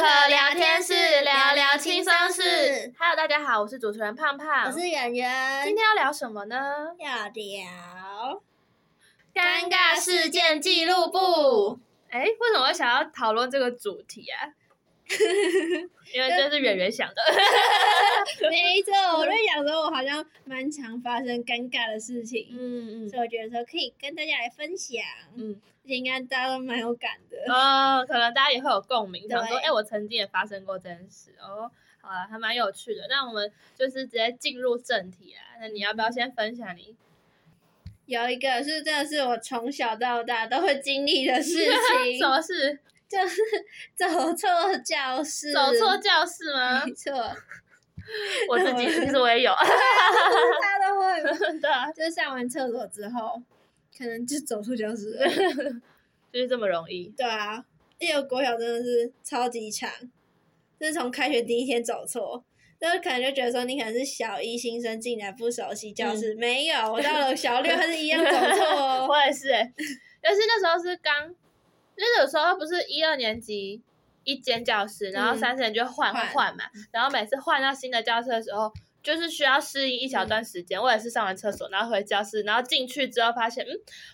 聊天室，聊聊轻松事。Hello，大家好，我是主持人胖胖，我是圆圆。今天要聊什么呢？要聊尴尬事件记录簿。哎，为什么我想要讨论这个主题啊？因为这是圆圆想的。没错，我在想说，我好像蛮常发生尴尬的事情。嗯嗯。所以我觉得说可以跟大家来分享。嗯。应该大家都蛮有感的。哦，可能大家也会有共鸣，想说，哎，我曾经也发生过这件事。哦，好了，还蛮有趣的。那我们就是直接进入正题啊。那你要不要先分享你？有一个是真的是我从小到大都会经历的事情。什么事？就是走错教室。走错教室吗？没错。我自己其实我也有。大家都会。对啊。就是上完厕所之后。可能就走错教室了，就是这么容易。对啊，因为国小真的是超级长，就是从开学第一天走错，就是可能就觉得说你可能是小一新生进来不熟悉教室，嗯、没有，我到了小六还是一样走错哦。我也是、欸，但是那时候是刚，就是有时候不是一二年级一间教室，然后三四年就换换嘛，然后每次换到新的教室的时候。就是需要适应一小段时间，嗯、我也是上完厕所，然后回教室，然后进去之后发现，嗯，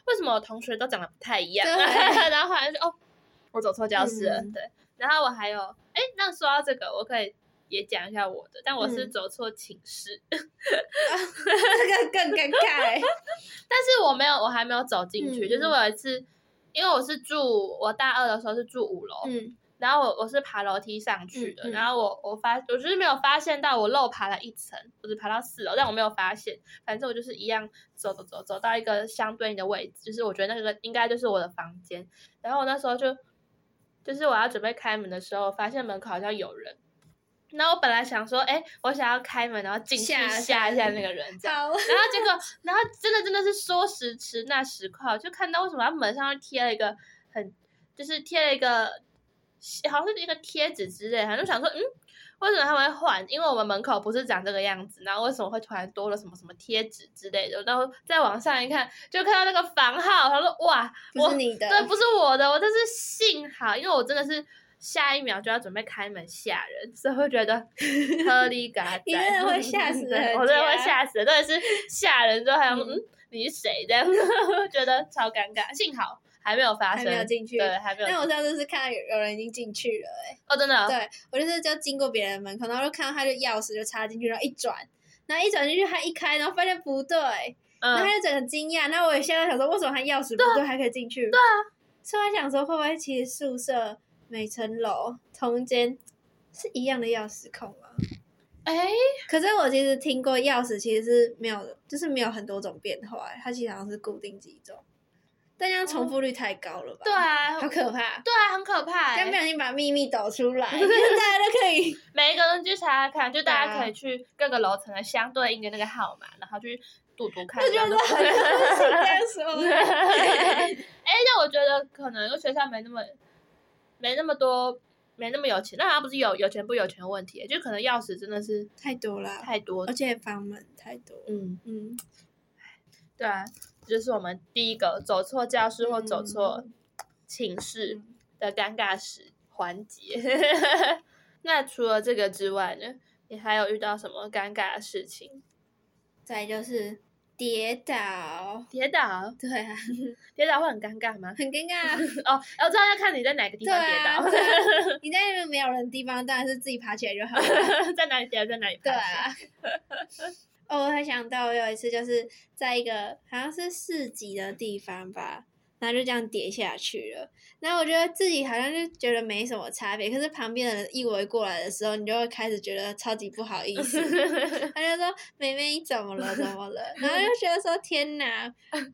为什么我同学都长得不太一样？然后后来就哦，我走错教室了，嗯、对。然后我还有，哎，那说到这个，我可以也讲一下我的，但我是走错寝室，嗯啊、这个更尴尬。但是我没有，我还没有走进去，嗯、就是我有一次，因为我是住我大二的时候是住五楼。嗯然后我我是爬楼梯上去的，嗯嗯、然后我我发我就是没有发现到我漏爬了一层，我只爬到四楼，但我没有发现，反正我就是一样走走走走到一个相对应的位置，就是我觉得那个应该就是我的房间。然后我那时候就就是我要准备开门的时候，发现门口好像有人。然后我本来想说，哎，我想要开门，然后进去吓一下那个人，这样。然后结果，然后真的真的是说时迟那时快，就看到为什么他门上贴了一个很就是贴了一个。好像是一个贴纸之类，他就想说，嗯，为什么他们会换？因为我们门口不是长这个样子，然后为什么会突然多了什么什么贴纸之类的？然后再往上一看，就看到那个房号，他说，哇，不是你的，对，不是我的，我这是幸好，因为我真的是下一秒就要准备开门吓人，所以会觉得呵里嘎仔，你真的会吓 死人，我真的会吓死人，真的是吓人之后还要嗯，你是谁这样，觉得超尴尬，幸好。还没有发生，还没有进去，对，还没有。但我上次是看到有有人已经进去了，哎，哦，真的，对，我就是就经过别人的门口，然后就看到他的钥匙就插进去，然后一转，然后一转进去，他一开，然后发现不对，嗯、然后他就整个惊讶，那我也现在想说，为什么他钥匙不对，对还可以进去？对啊，所以我想说，会不会其实宿舍每层楼同间是一样的钥匙孔啊？哎、欸，可是我其实听过钥匙其实是没有，就是没有很多种变化，它其实好像是固定几种。但这样重复率太高了吧？对啊，好可怕。对啊，很可怕。但不小心把秘密抖出来，大家都可以 每一个人去查查看，就大家可以去各个楼层的相对应的那个号码，然后去读读看。就觉得很可怕。哎，那我觉得可能因为学校没那么没那么多，没那么有钱，那好像不是有有钱不有钱的问题，就可能钥匙真的是太多了，太多，而且房门太多。嗯嗯，对啊。就是我们第一个走错教室或走错寝室的尴尬时环节。嗯、那除了这个之外呢，你还有遇到什么尴尬的事情？再就是跌倒，跌倒，对啊，跌倒会很尴尬吗？很尴尬 哦，我知道要看你在哪个地方跌倒。对啊，你在那个没有人的地方，当然是自己爬起来就好了。在哪里跌倒，在哪里爬。对啊。哦，我还想到我有一次就是在一个好像是市集的地方吧，然后就这样跌下去了。然后我觉得自己好像就觉得没什么差别，可是旁边的人一围过来的时候，你就会开始觉得超级不好意思。他就说：“妹妹，你怎么了？怎么了？”然后就觉得说：“天哪，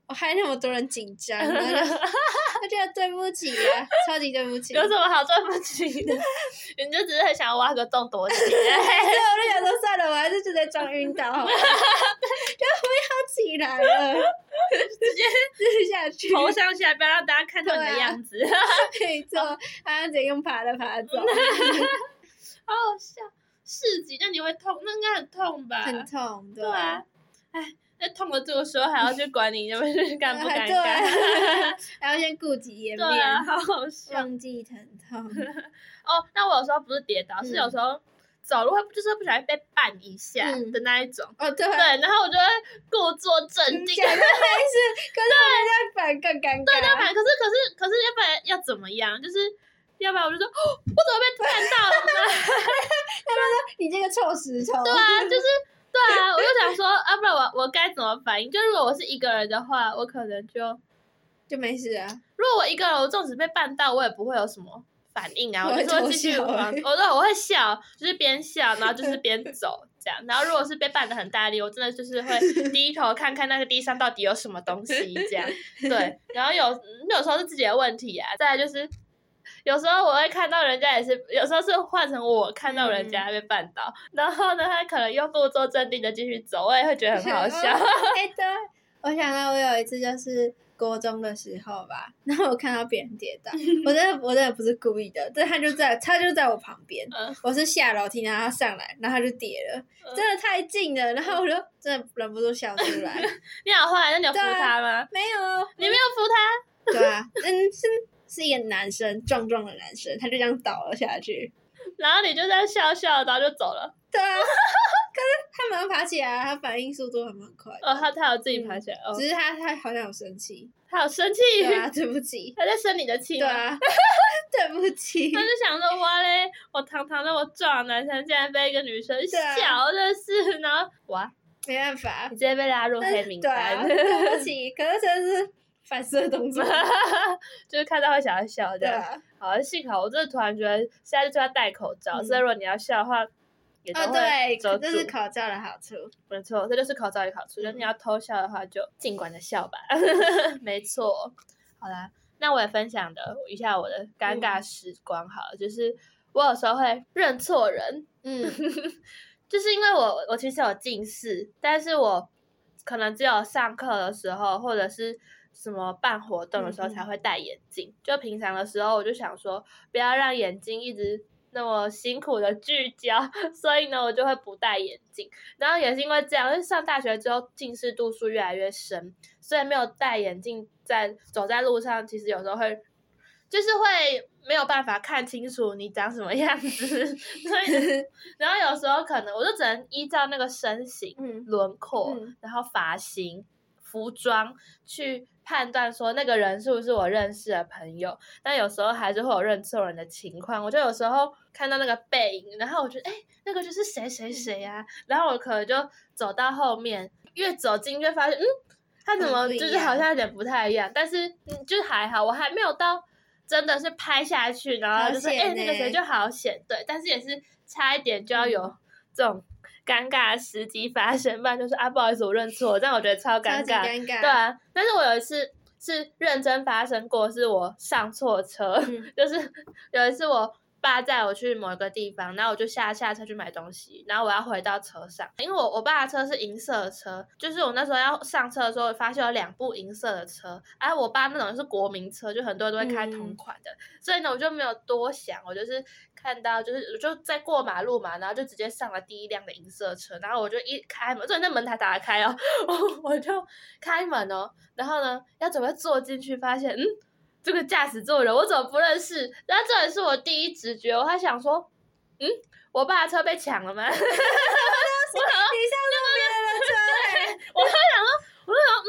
我害那么多人紧张。”然后就他觉得对不起啊，超级对不起。有什么好对不起的？你就只是很想挖个洞躲起来。是直接装晕倒 就不要起来了，直接直接 下去，头向下，不要让大家看到你。的样子，没错，他直接用爬的爬走，好好笑。四级，那你会痛？那应该很痛吧？很痛，对，对啊。哎，那痛的这个时候还要去管你，你们是尴不尴尬？还要先顾及颜面，好好笑，忘记疼痛。哦，那我有时候不是跌倒，是有时候走路会就是不小心被绊一下的那一种。哦，对。对，然后我就会故作镇定。没事，可是人家反而更尴尬。对，那反可是可是可是要不然要怎么样？就是要不然我就说，我怎么被绊到了呢？要不然说你这个臭石头。对啊，就是。对啊，我就想说，啊，不然我我该怎么反应？就如果我是一个人的话，我可能就就没事啊。如果我一个人，我纵使被绊到，我也不会有什么反应啊。我就说继续，我说我会笑，就是边笑，然后就 是边走这样。然后如果是被绊得很大力，我真的就是会 低头看看那个地上到底有什么东西这样。对，然后有有时候是自己的问题啊。再来就是。有时候我会看到人家也是，有时候是换成我看到人家被绊倒，嗯、然后呢，他可能又故作镇定的继续走，我也会觉得很好笑。哎，对，我想到我有一次就是国中的时候吧，然后我看到别人跌倒，我真的我真的不是故意的，但他就在他就在我旁边，嗯、我是下楼梯，然后他上来，然后他就跌了，嗯、真的太近了，然后我就真的忍不住笑出来。你好坏，那你有扶他吗？没有，你没有扶他？对啊，嗯是。是一个男生，壮壮的男生，他就这样倒了下去，然后你就在笑笑，然后就走了。对啊，可是他马上爬起来，他反应速度还蛮快。哦，他他有自己爬起来，嗯、哦，只是他他好像有生气，他有生气。对啊，对不起，他在生你的气。对啊，对不起。他就想说，哇嘞，我堂堂那么壮的男生，竟然被一个女生笑的是，然后哇，没办法，你直接被拉入黑名单。对，对不起，可是真的是。反射动作，就是看到会想要笑这样。啊、好，幸好我真的突然觉得现在就要戴口罩，嗯、所以如果你要笑的话，哦，对，这是口罩的好处。没错，这就是口罩的好处。嗯、就是你要偷笑的话，就尽管的笑吧。没错。好啦，那我也分享的一下我的尴尬时光。好了，嗯、就是我有时候会认错人。嗯，就是因为我我其实有近视，但是我可能只有上课的时候，或者是。什么办活动的时候才会戴眼镜？嗯、就平常的时候，我就想说，不要让眼睛一直那么辛苦的聚焦，所以呢，我就会不戴眼镜。然后也是因为这样，因为上大学之后近视度数越来越深，所以没有戴眼镜，在走在路上，其实有时候会，就是会没有办法看清楚你长什么样子。所以，然后有时候可能我就只能依照那个身形、嗯、轮廓，嗯、然后发型、服装去。判断说那个人是不是我认识的朋友，但有时候还是会有认错人的情况。我就有时候看到那个背影，然后我觉得哎，那个就是谁谁谁呀、啊，然后我可能就走到后面，越走近越发现，嗯，他怎么就是好像有点不太一样，但是嗯，就是还好，我还没有到真的是拍下去，然后就是哎，那个谁就好险，对，但是也是差一点就要有这种。尴尬的时机发生，不然就是啊，不好意思，我认错，这样我觉得超尴尬，尴尬，对啊。但是我有一次是认真发生过，是我上错车，嗯、就是有一次我爸载我去某一个地方，然后我就下下车去买东西，然后我要回到车上，因为我我爸的车是银色的车，就是我那时候要上车的时候，发现有两部银色的车，而我爸那种是国民车，就很多人都会开同款的，嗯、所以呢，我就没有多想，我就是。看到就是就在过马路嘛，然后就直接上了第一辆的银色车，然后我就一开门，就那门才打开哦，我 我就开门哦，然后呢要准备坐进去，发现嗯，这个驾驶座人我怎么不认识？然后这也是我第一直觉，我还想说，嗯，我爸的车被抢了吗？我你上路边的车，我还想说，我就想嗯。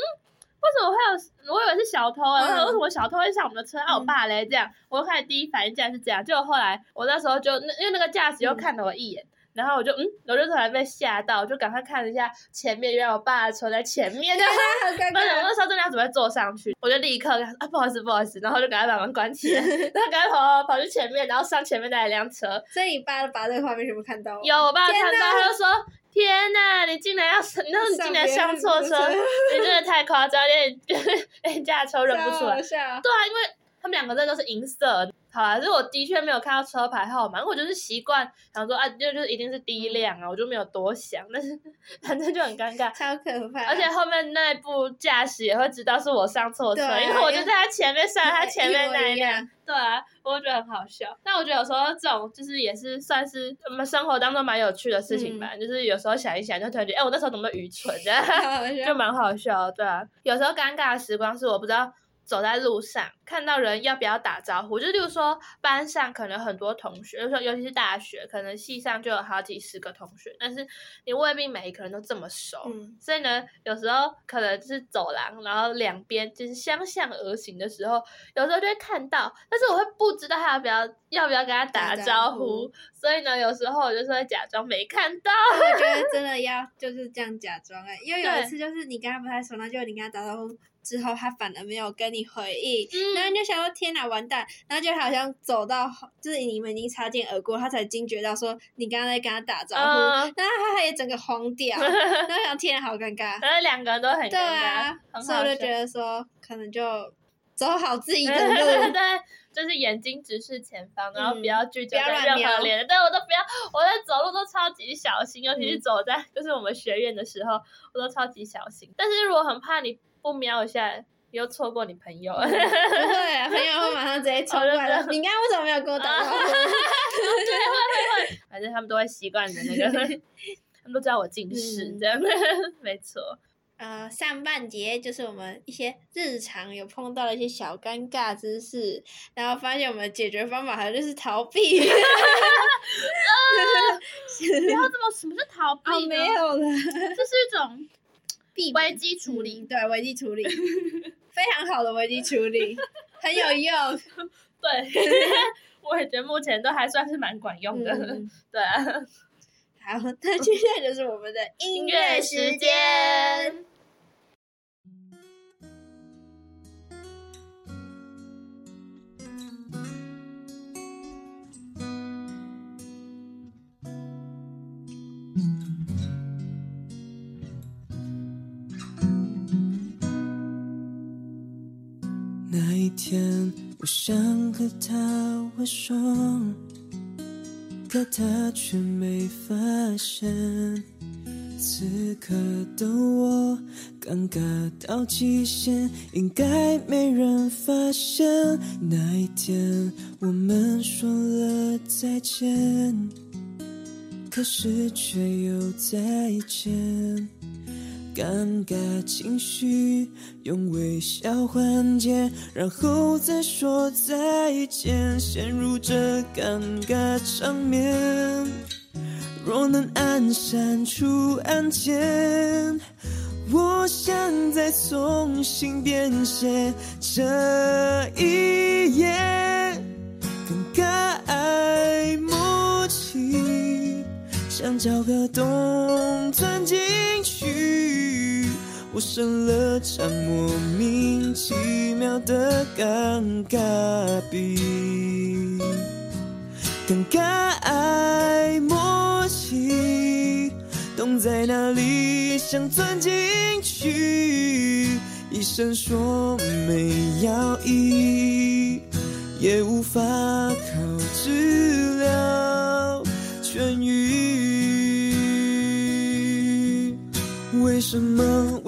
为什么会有？我以为是小偷啊！为什么小偷会上我们的车？啊，我爸嘞，这样，我就开始第一反应竟然是这样。结果后来，我那时候就那因为那个驾驶又看了我一眼，然后我就嗯，我就突然被吓到，就赶快看了一下前面，原来我爸的车在前面。对，好尴尬。我那时候真的要准备坐上去，我就立刻啊，不好意思，不好意思，然后就赶快把门关起来，然后赶快跑跑去前面，然后上前面那一辆车。所以你爸把这个画面全部看到？有，我爸看到，他就说。天呐，你竟然要，那你竟然上错车，你真的太夸张，连 连驾车认不出来。对啊，因为他们两个这都是银色，好啦，是我的确没有看到车牌号码，我就是习惯想说啊，就就是一定是第一辆啊，我就没有多想，但是反正就很尴尬，超可怕。而且后面那部驾驶也会知道是我上错车，啊、因为我就在他前面 上他前面那一辆。对啊，我觉得很好笑。但我觉得有时候这种就是也是算是我们生活当中蛮有趣的事情吧，嗯、就是有时候想一想就突然觉得，哎，我那时候怎么愚蠢，这样 就蛮好笑。对啊，有时候尴尬的时光是我不知道。走在路上看到人要不要打招呼？就例如说班上可能很多同学，就说尤其是大学，可能系上就有好几十个同学，但是你未必每一个人都这么熟，嗯、所以呢，有时候可能就是走廊，然后两边就是相向而行的时候，有时候就会看到，但是我会不知道他要不要要不要跟他打招呼，所以呢，有时候我就是会假装没看到。我觉得真的要就是这样假装哎，因为有一次就是你跟他不太熟，那就你跟他打招呼。之后他反而没有跟你回应，嗯、然后你就想说天哪，完蛋！然后就好像走到就是你们已经擦肩而过，他才惊觉到说你刚刚在跟他打招呼，呃、然后他也整个慌掉，然后想天哪，好尴尬。然后两个人都很尴尬，对啊，所以我就觉得说可能就走好自己 的路，对，就是眼睛直视前方，然后不要聚焦在任何脸，对我都不要，我在走路都超级小心，尤其是走在就是我们学院的时候，我都超级小心。但是如果很怕你。不瞄一下，又错过你朋友。嗯、不会、啊，朋友会马上直接冲过来。你刚刚为什么没有跟我打招呼？对，会会会。反正他们都会习惯的那个，他们都知道我近视，这样、嗯、没错。呃，上半节就是我们一些日常有碰到的一些小尴尬之事，然后发现我们的解决方法好像就是逃避。呃、不要这么，什么是逃避？哦，没有了，这是一种。危机处理，嗯、对危机处理，非常好的危机处理，很有用。对，我也觉得目前都还算是蛮管用的。嗯、对啊，好，那接下来就是我们的音乐时间。那一天，我想和他握手，可他却没发现。此刻的我尴尬到极限，应该没人发现。那一天，我们说了再见，可是却又再见。尴尬情绪用微笑缓解，然后再说再见，陷入这尴尬场面。若能按删除按键，我想再重新编写这一页。尴尬默契，想找个洞钻进。我生了场莫名其妙的尴尬病，尴尬爱默契，洞在哪里？想钻进去，医生说没药医，也无法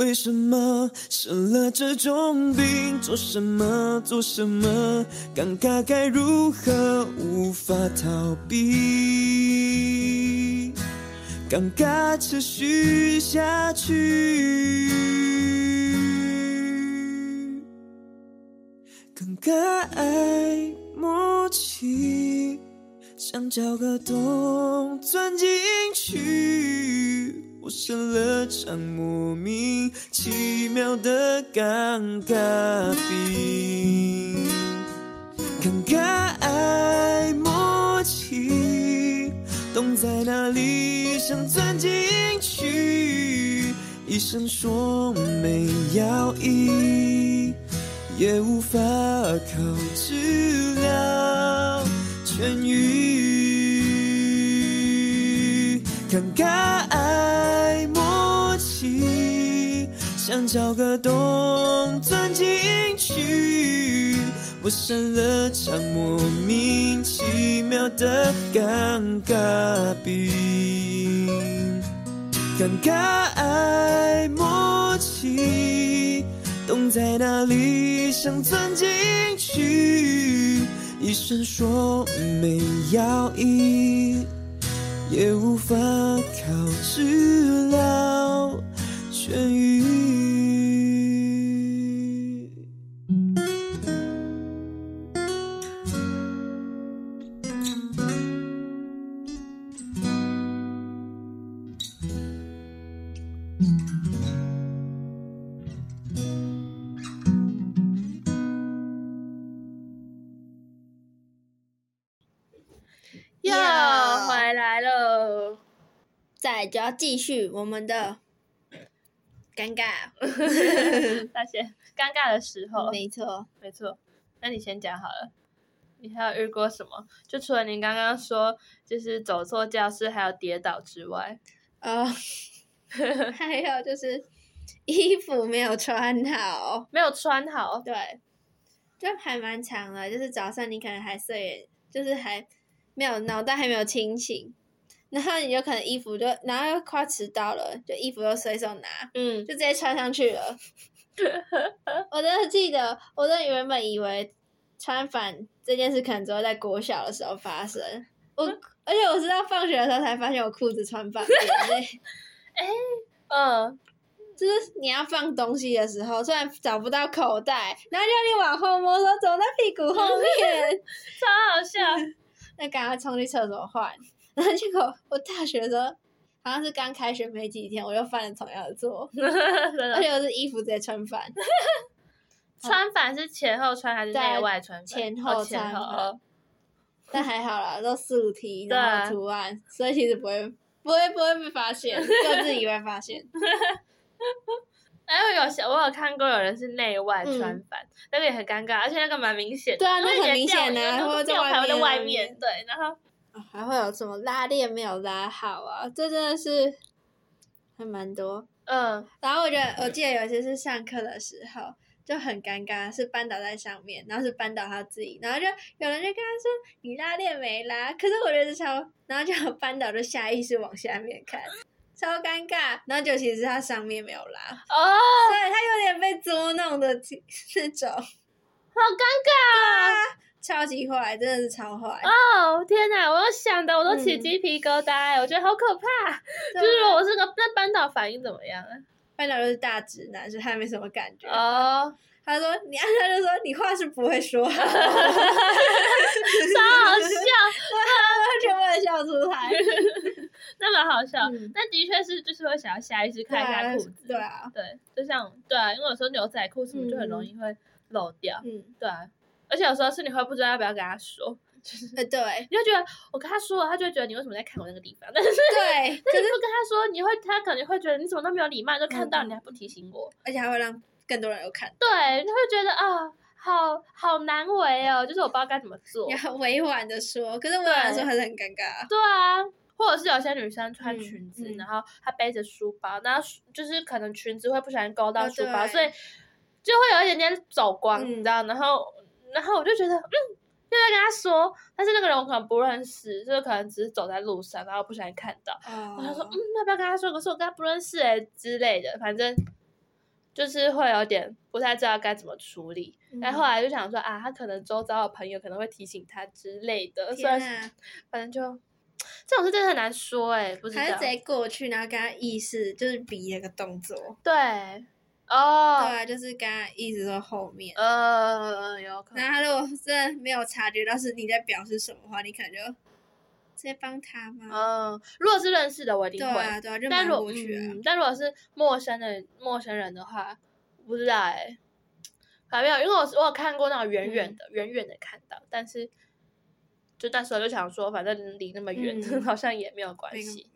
为什么生了这种病？做什么？做什么？尴尬该如何？无法逃避，尴尬持续下去，尴尬默契，想找个洞钻进去。我生了场莫名其妙的尴尬病，尴尬爱默契，洞在哪里？想钻进去，医生说没药医，也无法靠治疗痊愈，尴尬。想找个洞钻进去，我生了场莫名其妙的尴尬病，尴尬爱默契，洞在哪里想钻进去，医生说没药医，也无法靠治疗痊愈。继续我们的尴尬，那些尴尬的时候，没错，没错。那你先讲好了，你还有遇过什么？就除了你刚刚说就是走错教室，还有跌倒之外，哦，还有就是衣服没有穿好，没有穿好，对，就还蛮长的。就是早上你可能还睡，就是还没有脑袋还没有清醒。然后你就可能衣服就，然后又快迟到了，就衣服又随手拿，嗯，就直接穿上去了。我真的记得，我真的原本以为穿反这件事可能只会在国小的时候发生。我而且我是到放学的时候才发现我裤子穿反了。哎，嗯，就是你要放东西的时候，虽然找不到口袋，然后叫你往后摸，说走在屁股后面，超好笑。那赶快冲去厕所换。然后结果我大学的时候，好像是刚开学没几天，我又犯了同样的错，而且我是衣服直接穿反。穿反是前后穿还是内外穿？前后穿。但还好啦，都素 T，然后图案，所以其实不会不会不会被发现，就自己会发现。哎，我有我有看过有人是内外穿反，那个也很尴尬，而且那个蛮明显。对啊，那很明显啊，或者在外面，对，然后。还会有什么拉链没有拉好啊？这真的是还蛮多。嗯，然后我觉得我记得有一次是上课的时候就很尴尬，是班导在上面，然后是班导他自己，然后就有人就跟他说：“你拉链没拉。”可是我觉得超，然后就班导就下意识往下面看，超尴尬。然后就其实是他上面没有拉哦，对，他有点被捉弄的 那种，好尴尬啊。超级坏，真的是超坏！哦天哪，我想的我都起鸡皮疙瘩，嗯、我觉得好可怕。就是我是个那班导反应怎么样啊？班导就是大直男，所以他没什么感觉。哦，他说你，他就说你话是不会说，超好笑，完全不能笑出来，那蛮好笑。嗯、但的确是，就是会想要下意识看一下裤子，对啊，对，就像对啊，因为有时候牛仔裤什么就很容易会漏掉，嗯，对啊。而且有时候是你会不知道要不要跟他说，就是对，你就觉得我跟他说了，他就会觉得你为什么在看我那个地方？但是对，但是不跟他说，你会他可能会觉得你怎么那么没有礼貌，就看到你还不提醒我，而且还会让更多人有看。对，他会觉得啊，好好难为哦，就是我不知道该怎么做。要委婉的说，可是委婉的说还是很尴尬。对啊，或者是有些女生穿裙子，然后她背着书包，然后就是可能裙子会不小心勾到书包，所以就会有一点点走光，你知道，然后。然后我就觉得，嗯，就在跟他说，但是那个人我可能不认识，就是可能只是走在路上，然后不小心看到，然后他说，嗯，要不要跟他说？可是我跟他不认识哎之类的，反正就是会有点不太知道该怎么处理。然后后来就想说啊，他可能周遭的朋友可能会提醒他之类的，所以反正就这种事真的很难说哎，不知道。还是直接过去，然后跟他意思就是比那个动作，对。哦，oh, 对啊，就是刚刚一直在后面。呃，有可能。那他如果真的没有察觉到是你在表示什么话，你可能就直接帮他吗？嗯，如果是认识的，我一定会。对啊，对啊，就瞒过去啊。但如但如果是陌生的陌生人的话，不知道哎。还没有，因为我我有看过那种远远的、远远，嗯，的看到，但是就那时候就想说，反正离那么远，嗯，好像也没有关系。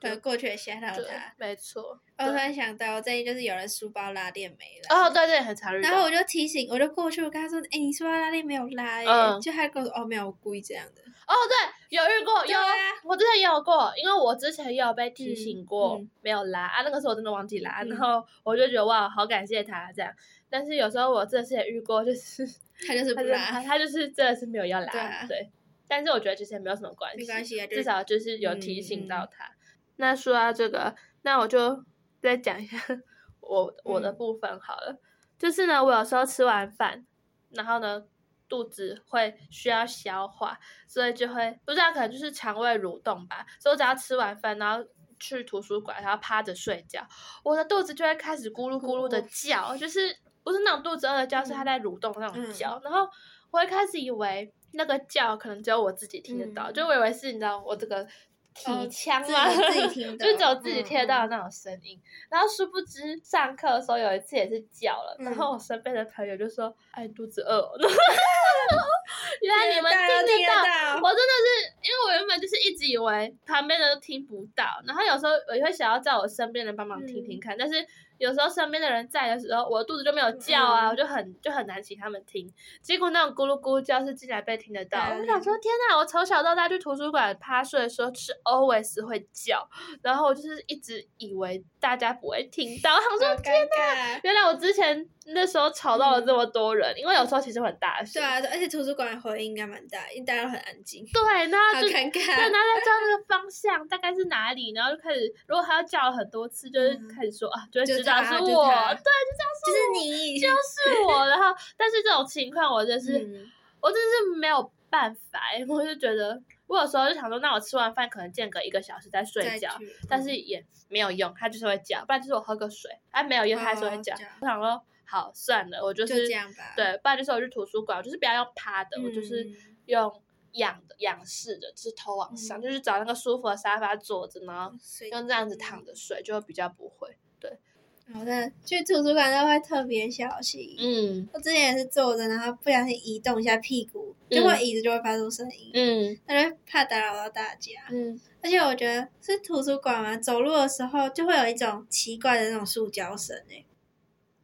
对，过去也吓到他，没错。我突然想到，最近就是有人书包拉链没了。哦，对对，很常遇到。然后我就提醒，我就过去，我跟他说：“哎，你书包拉链没有拉耶。”就他跟我说：“哦，没有，我故意这样的。”哦，对，有遇过，有啊，我之前也有过，因为我之前也有被提醒过、嗯嗯、没有拉啊，那个时候我真的忘记拉，嗯、然后我就觉得哇，好感谢他这样。但是有时候我这次也遇过，就是 他就是不拉，他，就是真的是没有要拉，对，啊、对。但是我觉得其实也没有什么关系，没关系啊，至少就是有提醒到他。嗯、那说到这个，那我就再讲一下 我我的部分好了。嗯、就是呢，我有时候吃完饭，然后呢。肚子会需要消化，所以就会不知道可能就是肠胃蠕动吧。所以我只要吃完饭，然后去图书馆，然后趴着睡觉，我的肚子就会开始咕噜咕噜的叫，就是不是那种肚子饿的叫，是它在蠕动那种叫。然后我会开始以为那个叫可能只有我自己听得到，就我以为是你知道我这个。体腔嘛，哦、自己听的，就只有自己听得到的那种声音。嗯、然后殊不知上课的时候有一次也是叫了，嗯、然后我身边的朋友就说：“哎，肚子饿、哦。” 原来你们听得到，我真的是，因为我原本就是一直以为旁边的都听不到，然后有时候我也会想要叫我身边的人帮忙听听看，嗯、但是。有时候身边的人在的时候，我的肚子就没有叫啊，嗯、我就很就很难请他们听。结果那种咕噜咕噜叫是竟然被听得到，嗯、我想说天哪！我从小到大去图书馆趴睡的时候是 always 会叫，然后我就是一直以为大家不会听到，我想说天哪！原来我之前那时候吵到了这么多人，嗯、因为有时候其实很大声。对啊，而且图书馆回音应该蛮大，因为大家都很安静。对，那就好尴尬。对，然后在叫那个方向大概是哪里，然后就开始，如果他要叫了很多次，就是开始说、嗯、啊，就会知道。是我，对，就这样说，就是你，就是我。然后，但是这种情况，我就是，嗯、我真是没有办法。我就觉得，我有时候就想说，那我吃完饭可能间隔一个小时再睡觉，但是也没有用，他就是会叫。不然就是我喝个水，哎，没有用，他还是会叫。哦、我想说，好，算了，我就是就这样吧。对，不然就是我去图书馆，我就是不要用趴的，嗯、我就是用。仰的仰视的，就是头往上，嗯、就是找那个舒服的沙发坐着，然后用这样子躺着睡，就会比较不会。对，好的，去图书馆都会特别小心。嗯，我之前也是坐着，然后不小心移动一下屁股，就会椅子就会发出声音。嗯，但是怕打扰到大家。嗯，而且我觉得是图书馆嘛，走路的时候就会有一种奇怪的那种塑胶声诶。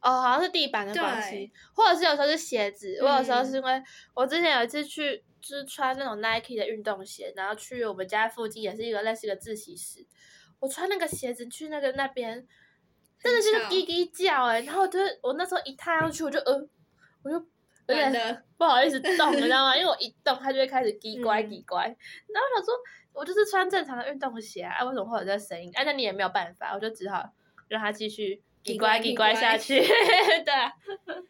哦，好像是地板的关系，或者是有时候是鞋子。我有时候是因为我之前有一次去。就是穿那种 Nike 的运动鞋，然后去我们家附近也是一个类似个自习室。我穿那个鞋子去那个那边，真的是滴滴叫哎、欸！然后就是我那时候一踏上去，我就呃，我就有点 不好意思动，你知道吗？因为我一动，它就会开始叽 乖叽乖。然后我想说，我就是穿正常的运动鞋啊，为什么会有这个声音？哎，那你也没有办法，我就只好让它继续叽乖叽乖下去。对啊，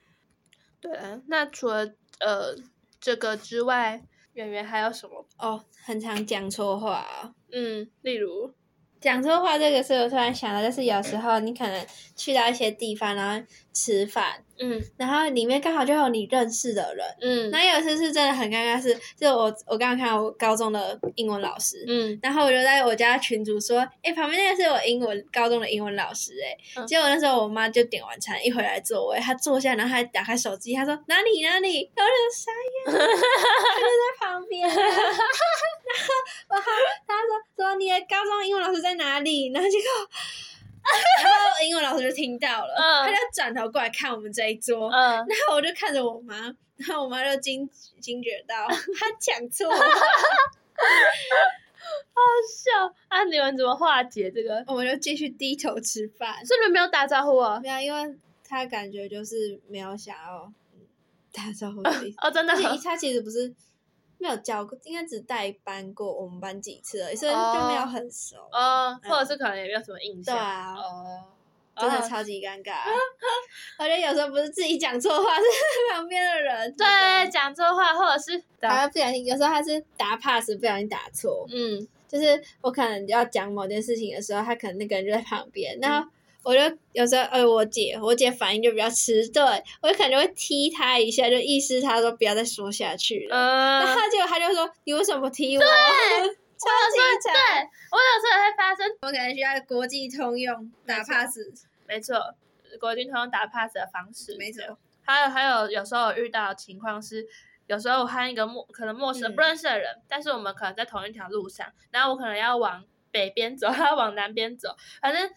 对啊。那除了呃。这个之外，圆圆还有什么？哦，很常讲错话啊。嗯，例如。讲错话这个是我突然想到，就是有时候你可能去到一些地方，然后吃饭，嗯，然后里面刚好就有你认识的人，嗯，那有一次是真的很尴尬，是就我我刚刚看到我高中的英文老师，嗯，然后我就在我家群主说，哎，旁边那个是我英文高中的英文老师，哎，嗯，结果那时候我妈就点完餐一回来座位，她坐下，然后她打开手机，她说哪里哪里，然后就傻眼，她就在旁边，然后我她说说你的高中英文老师在。在哪里？然后结果，然后英文老师就听到了，嗯、他就转头过来看我们这一桌，嗯、然后我就看着我妈，然后我妈就惊惊觉到 她讲错了，好笑啊！你们怎么化解这个？我们就继续低头吃饭，是不是没有打招呼啊？没有，因为他感觉就是没有想要打招呼的意思。哦，真的，他其实不是。没有教过，应该只带班过我们班几次而已，所以就没有很熟。或者是可能也没有什么印象。对啊，哦，真的超级尴尬。我觉得有时候不是自己讲错话，是 旁边的人。对，讲错话，或者是他不小心，有时候他是打 pass 不小心打错。嗯，就是我可能要讲某件事情的时候，他可能那个人就在旁边，然后。我就有时候，呃，我姐，我姐反应就比较迟钝，我就可能就会踢她一下，就意思她说不要再说下去了。嗯，然后结果她就说：“你为什么不踢我？”对，超级惨。对，我有时候也会发生，我可能需要国际通用打 pass。没错，国际通用打 pass 的方式。没错。还有还有，有时候遇到的情况是，有时候我和一个陌可能陌生、嗯、不认识的人，但是我们可能在同一条路上，然后我可能要往北边走，他 要往南边走，反正。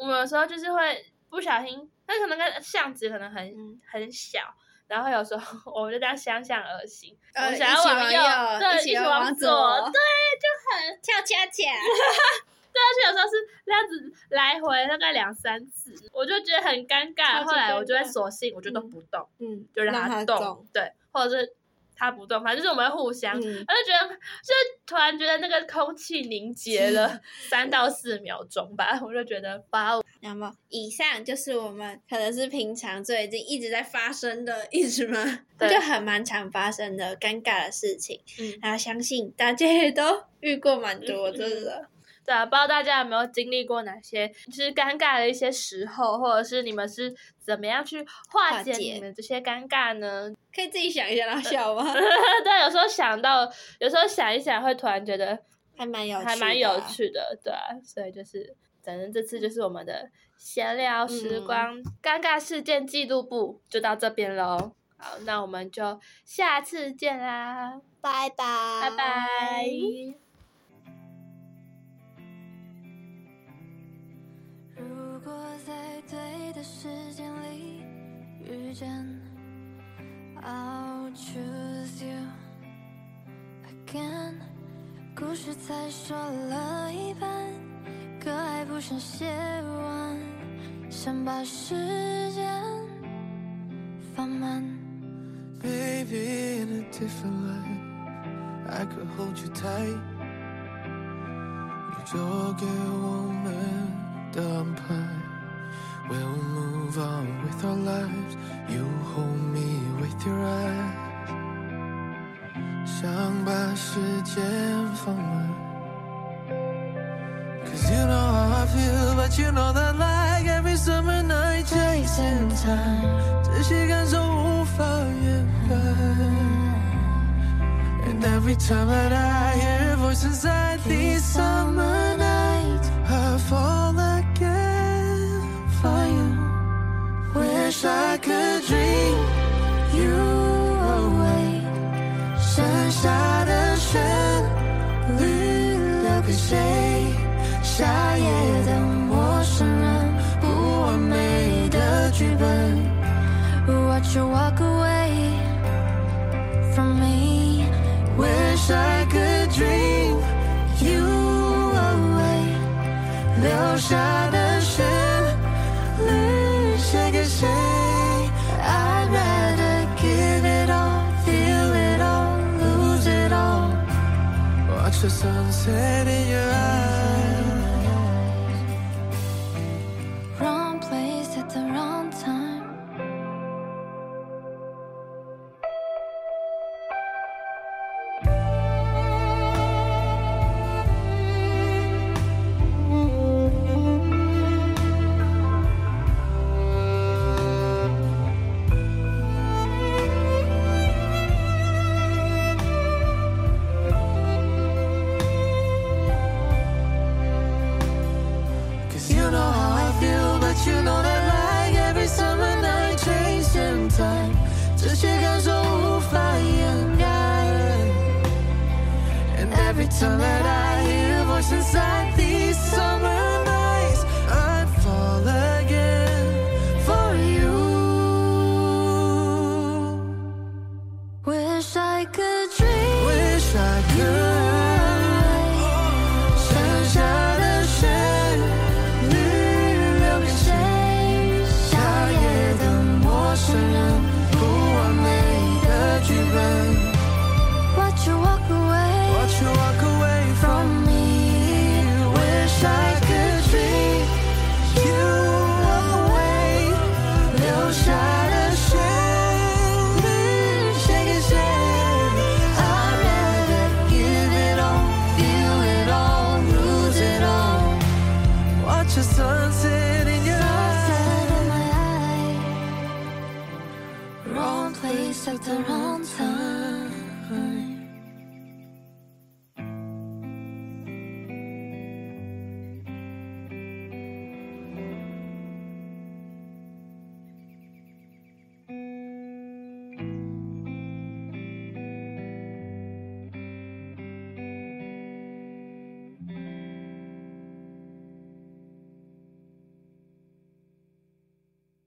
我们有时候就是会不小心，那可能那个巷子可能很、嗯、很小，然后有时候 我们就这样相向而行，呃、我想要往右，对，一起往左，对，就很 跳恰恰。对，而且有时候是这样子来回大概两三次，我就觉得很尴尬。后来我就会索性，我就都不动，嗯，就让它动，动对，或者是。他不动，反正就是我们会互相，我、嗯、就觉得，就突然觉得那个空气凝结了 三到四秒钟吧，我就觉得哇哦。那么以上就是我们可能是平常最近一直在发生的，一直吗？对，就很蛮常发生的尴尬的事情。嗯，然后相信大家也都遇过蛮多，真的。对啊，不知道大家有没有经历过哪些就是尴尬的一些时候，或者是你们是怎么样去化解你们这些尴尬呢？可以自己想一下，然后笑吗？对，有时候想到，有时候想一想，会突然觉得还蛮有趣的，还蛮有趣的，对啊。所以就是，反正这次就是我们的闲聊时光、嗯、尴尬事件记录簿就到这边喽。好，那我们就下次见啦，拜拜，拜拜。对的时间里遇见，I'll choose you again。故事才说了一半，可还不想写完，想把时间放慢。Baby in a different life, I could hold you tight。你做给我们的安排。We'll move on with our lives. You hold me with your eyes. 想把时间放慢。Cause you know how I feel, but you know that like every summer night chasing time，这些感受无法掩盖。And every time that I hear voices inside these summer Wish I could dream you away。剩下的旋律留给谁？下夜的陌生人，不完美的剧本。Watch you walk away from me。Wish I could dream you away。留下 The sunset in your eyes the wrong her